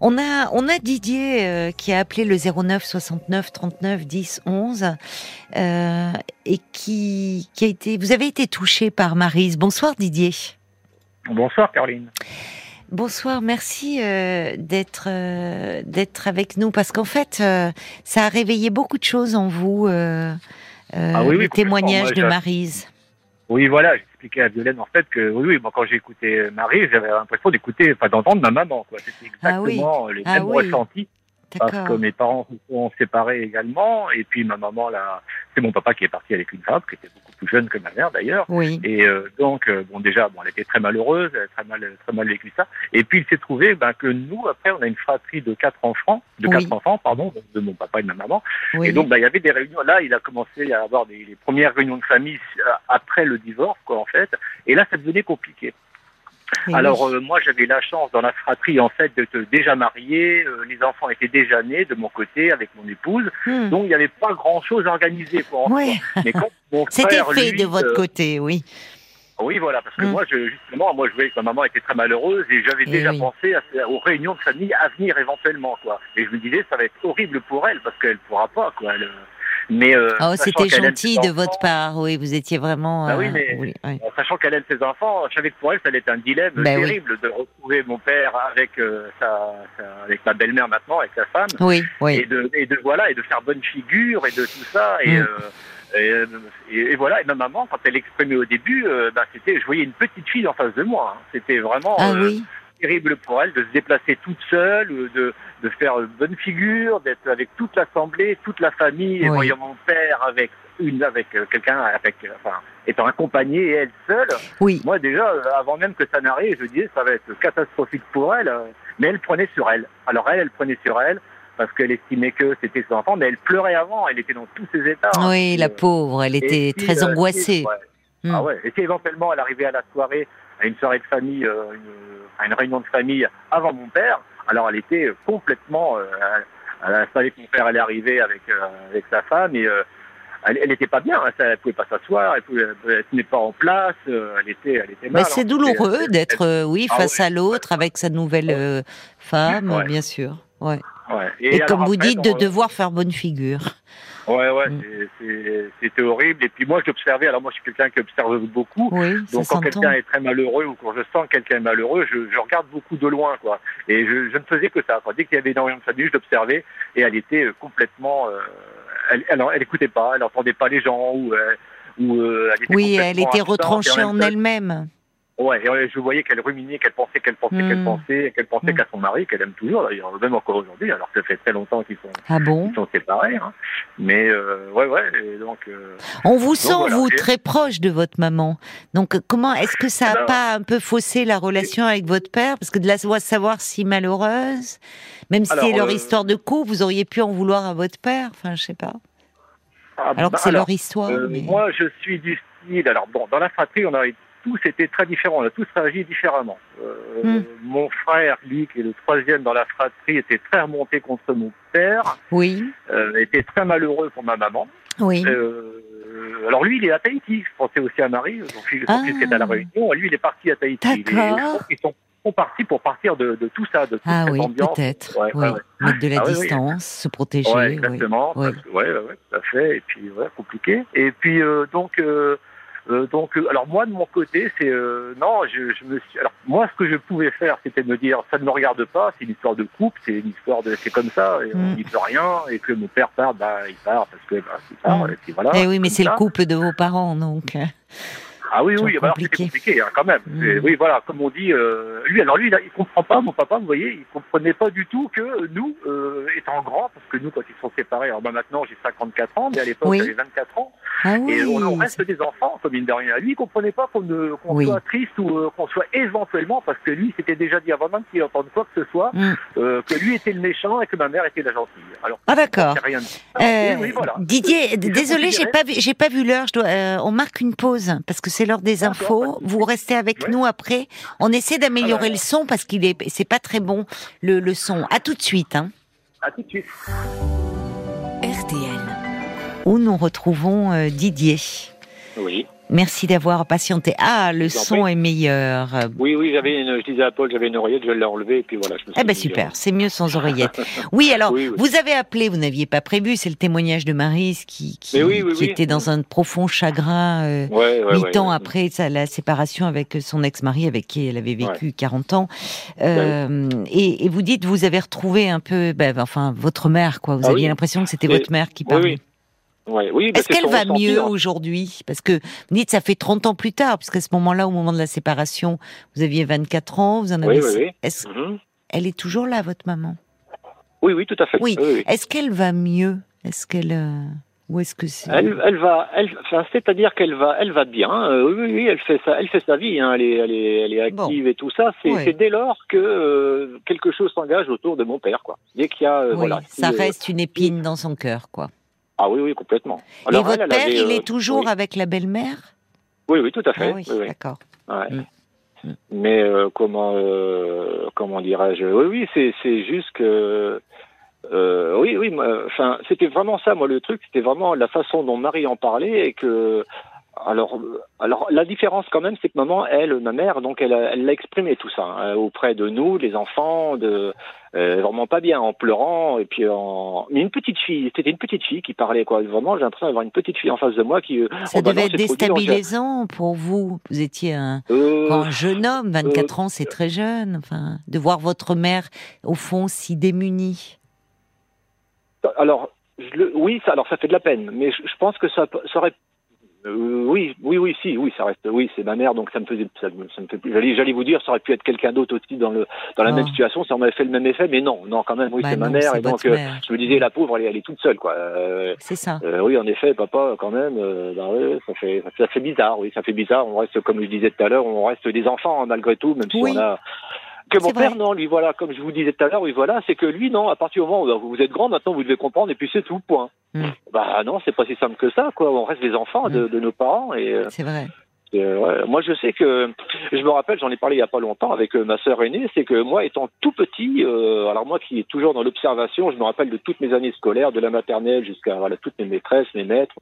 On a, on a Didier euh, qui a appelé le 09 69 39 10 11 euh, et qui, qui a été. Vous avez été touché par Marise. Bonsoir Didier. Bonsoir Caroline. Bonsoir, merci euh, d'être euh, d'être avec nous parce qu'en fait, euh, ça a réveillé beaucoup de choses en vous, euh, euh, Ah oui, oui, le témoignage de Marise. Oui, voilà, j'expliquais à Violaine en fait que oui, oui, moi quand j'ai écouté Marie, j'avais l'impression d'écouter, enfin d'entendre ma maman, quoi. C'était Ah oui. exactement les Ah mêmes oui. ressentis. Parce que mes parents se sont séparés également, et puis ma maman, là, c'est mon papa qui est parti avec une femme, qui était beaucoup plus jeune que ma mère d'ailleurs. Oui. Et euh, donc, euh, bon, déjà, bon, elle était très malheureuse, elle a très mal, très mal vécu ça. Et puis, il s'est trouvé ben, que nous, après, on a une fratrie de quatre enfants, de Oui. quatre enfants, pardon, de mon papa et de ma maman. Oui. Et donc, bah, il y avait des réunions. Là, il a commencé à avoir des, les premières réunions de famille euh, après le divorce, quoi, en fait. Et là, ça devenait compliqué. Et Alors, oui. euh, moi, j'avais la chance dans la fratrie, en fait, d'être déjà marié. euh, les enfants étaient déjà nés de mon côté avec mon épouse. Hmm. Donc, il n'y avait pas grand-chose à organiser pour Ouais. Mais quand mon C'était fait lui, de votre euh, côté, oui. oui, voilà, parce que Mm. moi, je, justement, moi, je voyais que ma maman était très malheureuse et j'avais Eh déjà oui. pensé à, aux réunions de famille à venir éventuellement, quoi. Et je me disais, ça va être horrible pour elle parce qu'elle pourra pas, quoi. Elle, mais euh, Oh, c'était gentil de enfants, votre part, oui. Vous étiez vraiment. Bah oui, euh, mais- oui, oui. En sachant qu'elle aime ses enfants, je savais que pour elle, ça allait être un dilemme oui. terrible de retrouver mon père avec euh, sa, sa- avec ma belle-mère maintenant, avec sa femme, Oui, oui. et de, et de voilà, et de faire bonne figure et de tout ça, et, Mm. euh, et, et- et voilà. Et ma maman, quand elle exprimait au début, euh, bah, c'était, je voyais une petite fille en face de moi. hein. C'était vraiment. Ah euh, oui. Terrible pour elle de se déplacer toute seule, euh, de, de faire bonne figure, d'être avec toute l'assemblée, toute la famille, et voyant mon père avec une, avec euh, quelqu'un, avec, euh, enfin, étant accompagné et elle seule. Oui. Moi déjà, avant même que ça n'arrive, je disais ça va être catastrophique pour elle, mais elle prenait sur elle. Alors elle, elle prenait sur elle parce qu'elle estimait que c'était son enfant, mais elle pleurait avant, elle était dans tous ses états. Oui, la Euh, pauvre, elle était très angoissée. ouais. Mm. Ah ouais. Et si éventuellement elle arrivait à la soirée, à une soirée de famille, euh, une, à une réunion de famille avant mon père, alors elle était complètement. euh, elle, savait que mon père allait arriver avec euh, avec sa femme et euh, elle, elle était pas bien. hein, elle pouvait pas s'asseoir, elle elle tenait pas en place. elle était, elle était mal. Mais c'est hein. douloureux d'être, oui, Ah face ouais. à l'autre avec sa nouvelle femme, Ouais. bien sûr. Ouais. Ouais. Et, comme vous après, dites, de devoir faire bonne figure. Ouais, ouais, Mm. c'était horrible. Et puis moi, j'observais. Alors moi, je suis quelqu'un qui observe beaucoup. Oui, Donc quand quelqu'un est très malheureux ou quand je sens que quelqu'un est malheureux, je, je regarde beaucoup de loin, quoi. Et je, je ne faisais que ça. Quoi. Dès qu'il y avait une réunion de famille, je l'observais et elle était euh, complètement. euh, elle, elle, elle écoutait pas, elle n'entendait pas les gens ou. euh, ou euh, elle était Oui, elle était retranchée et en elle-même. Ouais, et ouais, je voyais qu'elle ruminait, qu'elle pensait, qu'elle pensait, qu'elle Mm. pensait, qu'elle pensait Mm. qu'à son mari, qu'elle aime toujours d'ailleurs, même encore aujourd'hui, alors que ça fait très longtemps qu'ils sont, Ah bon qu'ils sont séparés. Hein. Mais euh, ouais, ouais, et donc. euh, On vous sent, voilà. vous, très proche de votre maman. Donc, euh, comment est-ce que ça n'a pas un peu faussé la relation avec votre père? Parce que de la savoir si malheureuse, même si c'est leur euh, histoire de couple, vous auriez pu en vouloir à votre père? Enfin, je sais pas. ah, Alors bah, que c'est alors, leur histoire. Euh, mais- Moi, je suis du style. Alors, bon, dans la fratrie, on a tous été très différents. On a tous réagi différemment. Euh, Hmm. Mon frère, lui, qui est le troisième dans la fratrie, était très remonté contre mon père, Oui, euh, était très malheureux pour ma maman. oui. Euh, alors lui, il est à Tahiti. Je pensais aussi à Marie, son fils, Ah. qui est à la Réunion. Lui, il est parti à Tahiti. D'accord. qu'ils sont, partis pour partir de, de tout ça, de toute Ah cette oui, peut-être. Ouais, oui. ouais, ouais. Mettre de la Ah oui. distance, se protéger. Ouais, oui. exactement. Oui. ouais, tout à fait. Et puis, ouais, compliqué. Et puis, euh, donc, euh, euh, donc, euh, alors moi de mon côté, c'est euh, non, je, je me suis. Alors moi, ce que je pouvais faire, c'était de me dire, ça ne me regarde pas. C'est une histoire de couple, c'est une histoire de, c'est comme ça. Et on Mm. n'y peut rien. Et que mon père part, bah, il part parce que bah, il part. Mm. Et puis voilà. Eh oui, mais c'est le couple de vos parents, donc. Ah oui, oui, bah, alors c'était compliqué hein, quand même. Mm. C'est- Oui, voilà, comme on dit, euh, lui, alors lui, il, a- il comprend pas, mon papa, vous voyez, il comprenait pas du tout que nous, euh, étant grands, parce que nous, quand ils sont séparés, alors bah, maintenant j'ai 54 ans, mais à l'époque Oui. j'avais 24 ans, Ah oui. et on, on reste des enfants, comme mine de rien. Lui, il comprenait pas qu'on ne- qu'on Oui. soit triste ou euh, qu'on soit éventuellement, parce que lui, s'était déjà dit avant même qu'il entende quoi que ce soit, Mm. euh, que lui était le méchant et que ma mère était la gentille. Alors, Ah d'accord. de- Euh, voilà. Didier, désolé, j'ai pas vu, j'ai pas vu l'heure. Je dois, euh, on marque une pause parce que c'est l'heure des infos. Vous restez avec Ouais. nous après. On essaie d'améliorer Ah bah, le son parce qu'il est, c'est pas très bon le, le son. À tout de suite. Hein, À tout de suite. RTL. où nous retrouvons euh, Didier. Oui. Merci d'avoir patienté. Ah, le son est meilleur. Oui, oui, j'avais une, je disais à Paul, j'avais une oreillette, je l'ai enlevée et puis voilà. Je me eh ben super, c'est mieux sans oreillette. oui, alors vous avez appelé, vous n'aviez pas prévu, c'est le témoignage de Marise qui, qui, était dans un profond chagrin euh, huit ans après la séparation avec son ex-mari avec qui elle avait vécu 40 ans. Euh, et, et, vous dites, vous avez retrouvé un peu, ben, enfin, votre mère, quoi. Vous ah aviez l'impression que c'était votre mère qui parlait. Oui, Est-ce qu'elle va mieux aujourd'hui? Parce que vous dites ça fait 30 ans plus tard, parce qu'à ce moment-là, au moment de la séparation, vous aviez 24 ans, vous en avez. Oui, oui, Est-ce... Mhm. Elle est toujours là, votre maman? Oui, oui, tout à fait. Oui. Est-ce qu'elle va mieux? Est-ce qu'elle euh, ou est-ce que c'est elle, va, elle, enfin, c'est-à-dire qu'elle va, elle va bien. Euh, oui, oui, elle fait ça, elle fait sa vie. Hein, elle, est, elle, est, elle est active et tout ça. C'est, dès lors que euh, quelque chose s'engage autour de mon père, quoi. Dès qu'il y a, voilà. Ça reste une épine dans son cœur, quoi. Ah oui, oui, complètement. Et votre père, il est euh, toujours avec la belle-mère? Oui, oui, tout à fait. Ah oui, d'accord. Mm. Mm. Mais euh, comment, euh, comment dirais-je? Oui, oui, c'est, c'est juste que. oui, oui, enfin, c'était vraiment ça, moi, le truc, c'était vraiment la façon dont Marie en parlait et que alors, alors la différence quand même, c'est que maman, elle, ma mère, donc elle, elle l'a exprimé tout ça hein, auprès de nous, les enfants, de euh, vraiment pas bien, en pleurant et puis en. Mais une petite fille, c'était une petite fille qui parlait quoi. Vraiment, j'ai l'impression d'avoir une petite fille en face de moi qui. Euh, ça devait être déstabilisant pour vous. Vous étiez un, euh, un jeune homme, 24 ans, c'est très jeune. Enfin, de voir votre mère au fond si démunie. Alors, je le, oui, ça, alors ça fait de la peine, mais je, je pense que ça, ça aurait euh, oui, oui, oui, si, oui, ça reste, oui, c'est ma mère, donc ça me faisait, ça, me, ça me fait, j'allais, j'allais vous dire, ça aurait pu être quelqu'un d'autre aussi dans le, dans la même situation, ça m'avait fait le même effet, mais non, non, quand même, oui, bah c'est ma mère, et donc, euh, je me disais, la pauvre, elle, elle est toute seule, quoi. Euh, c'est ça. oui, en effet, papa, quand même, bah, ça fait, ça fait bizarre, oui, ça fait bizarre. On reste, comme je disais tout à l'heure, on reste des enfants hein, malgré tout, même si on a que mon père, non, lui, voilà, comme je vous disais tout à l'heure, oui, voilà, c'est que lui, non, à partir du moment où vous êtes grand, maintenant, vous devez comprendre, et puis c'est tout, point. Hmm. Bah non, c'est pas si simple que ça, quoi. On reste des enfants de, hmm. nos parents, et. Euh, c'est vrai. Euh, moi, je sais que je me rappelle, j'en ai parlé il y a pas longtemps avec euh, ma sœur aînée, c'est que moi, étant tout petit, alors moi qui est toujours dans l'observation, je me rappelle de toutes mes années scolaires, de la maternelle jusqu'à voilà toutes mes maîtresses, mes maîtres,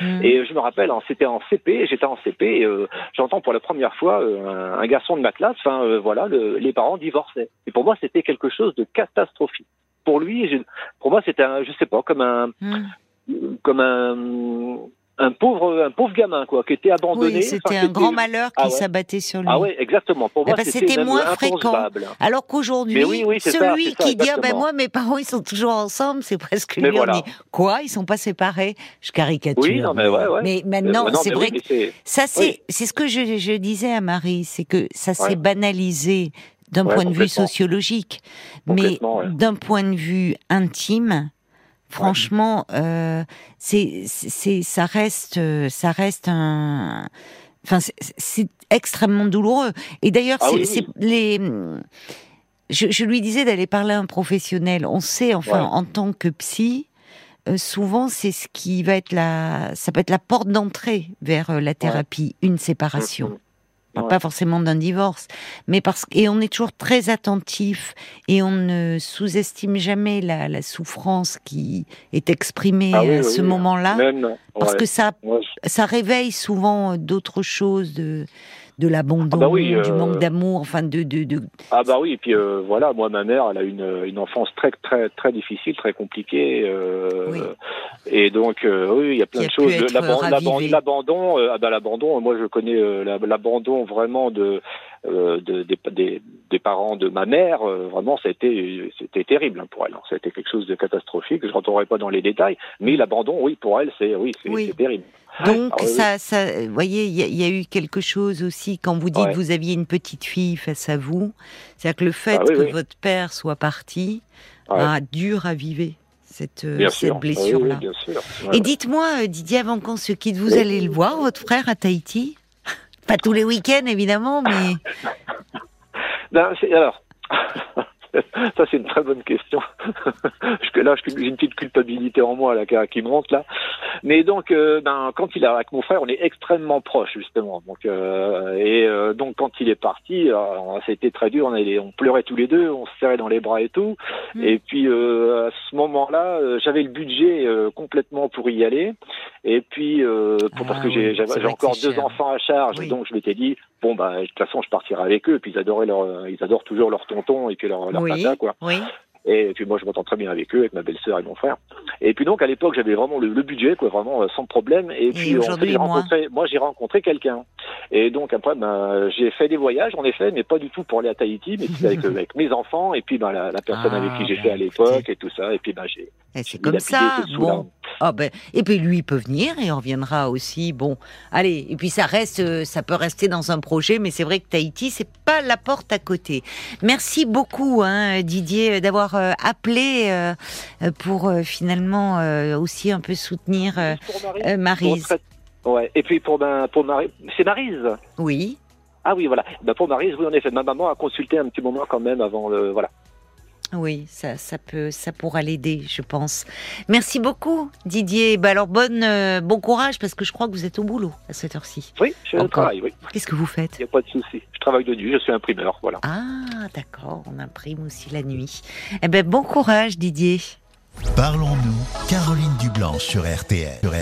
Mm. Et je me rappelle, hein, c'était en CP, j'étais en CP, euh, j'entends pour la première fois euh, un, garçon de ma classe, enfin euh, voilà, les parents divorçaient. Et pour moi, c'était quelque chose de catastrophique. Pour lui, pour moi, c'était, je sais pas, comme un, mm. comme un un pauvre, un pauvre gamin, quoi, qui était abandonné. Oui, c'était un grand malheur qui ah s'abattait sur lui. Ah oui, exactement. Pour moi, c'était moins fréquent. Alors qu'aujourd'hui, celui qui dit, ah ben moi, mes parents, ils sont toujours ensemble, c'est presque lui. On dit, quoi, ils sont pas séparés? Je caricature. Oui, non, mais ouais, ouais. Mais maintenant, c'est vrai que ça, c'est, c'est ce que je, je, disais à Marie, c'est que ça s'est banalisé d'un point de vue sociologique, mais d'un point de vue intime, Franchement, euh, c'est, c'est, ça reste, ça reste un. Enfin, c'est extrêmement douloureux. Et d'ailleurs, ah c'est les. Je, lui disais d'aller parler à un professionnel. On sait, enfin, en tant que psy, euh, souvent c'est ce qui va être la, ça peut être la porte d'entrée vers euh, la thérapie, une séparation. Pas forcément d'un divorce, mais parce et on est toujours très attentif et on ne sous-estime jamais la, la, souffrance qui est exprimée ah à ce moment-là, parce que ça, ça réveille souvent d'autres choses de de l'abandon, ah bah du euh, manque d'amour, enfin de, de, de, Ah bah oui, et puis euh, voilà, moi ma mère, elle a une, une enfance très très très difficile, très compliquée, euh, et donc oui, il y a plein de choses. L'abandon, ah bah l'abandon, moi je connais l'abandon vraiment de euh, de, des, des, parents de ma mère, euh, vraiment, c'était c'était terrible hein, pour elle. A été quelque chose de catastrophique. Je ne rentrerai pas dans les détails, mais l'abandon, oui, pour elle, c'est oui, c'est terrible. Donc, ah ça, ça, vous voyez, il y, a eu quelque chose aussi quand vous dites que vous aviez une petite fille face à vous. C'est-à-dire que le fait ah que votre père soit parti a dû raviver cette, cette blessure-là. Et dites-moi, Didier, avant qu'on se quitte, vous allez le voir, votre frère à Tahiti? Pas tous les week-ends, évidemment, mais. ben, alors. Ça, c'est une très bonne question. là, j'ai une petite culpabilité en moi là qui monte là. Mais donc, euh, ben, quand il a avec mon frère, on est extrêmement proches justement. Donc, euh, et euh, donc quand il est parti, c'était très dur. On, on pleurait tous les deux, on se serrait dans les bras et tout. Mm. Et puis à ce moment-là, j'avais le budget complètement pour y aller. Et puis pour, parce que ah j'ai encore deux enfants à charge, donc je m'étais dit bon bah de toute façon je partirai avec eux. Puis ils adoraient leur, ils adorent toujours leur tonton et puis leur, leur papa quoi. Oui. Et puis moi, je m'entends très bien avec eux, avec ma belle-sœur et mon frère. Et puis donc, à l'époque, j'avais vraiment le, budget, quoi, vraiment euh, sans problème. Et puis, j'ai rencontré, moi, j'ai rencontré quelqu'un. Et donc après, ben, j'ai fait des voyages, en effet, mais pas du tout pour aller à Tahiti, mais avec, avec, mes enfants et puis ben, la, personne avec qui j'étais ah, à l'époque et tout ça. Et puis ben, j'ai. C'est comme ça. Bon. Ah ben, et puis lui, il peut venir et on reviendra aussi. Bon, allez. Et puis ça reste, euh, ça peut rester dans un projet, mais c'est vrai que Tahiti, c'est pas la porte à côté. Merci beaucoup, hein, Didier, d'avoir euh, appelé euh, pour finalement aussi un peu soutenir Marise. Ouais. Et puis pour ben, pour Marie, c'est Marise. Oui. Ah oui, voilà. Ben pour Marise, oui, en effet, ma maman a consulté un petit moment quand même avant le, voilà. Oui, ça, ça peut, ça pourra l'aider, je pense. Merci beaucoup, Didier. Bah alors bonne, euh, bon courage parce que je crois que vous êtes au boulot à cette heure-ci. Oui, je travaille. Oui. Qu'est-ce que vous faites? Il n'y a pas de souci. Je travaille de nuit. Je suis imprimeur, voilà. Ah, d'accord. On imprime aussi la nuit. Eh ben bon courage, Didier. Parlons-nous, Caroline Dublanc sur RTL.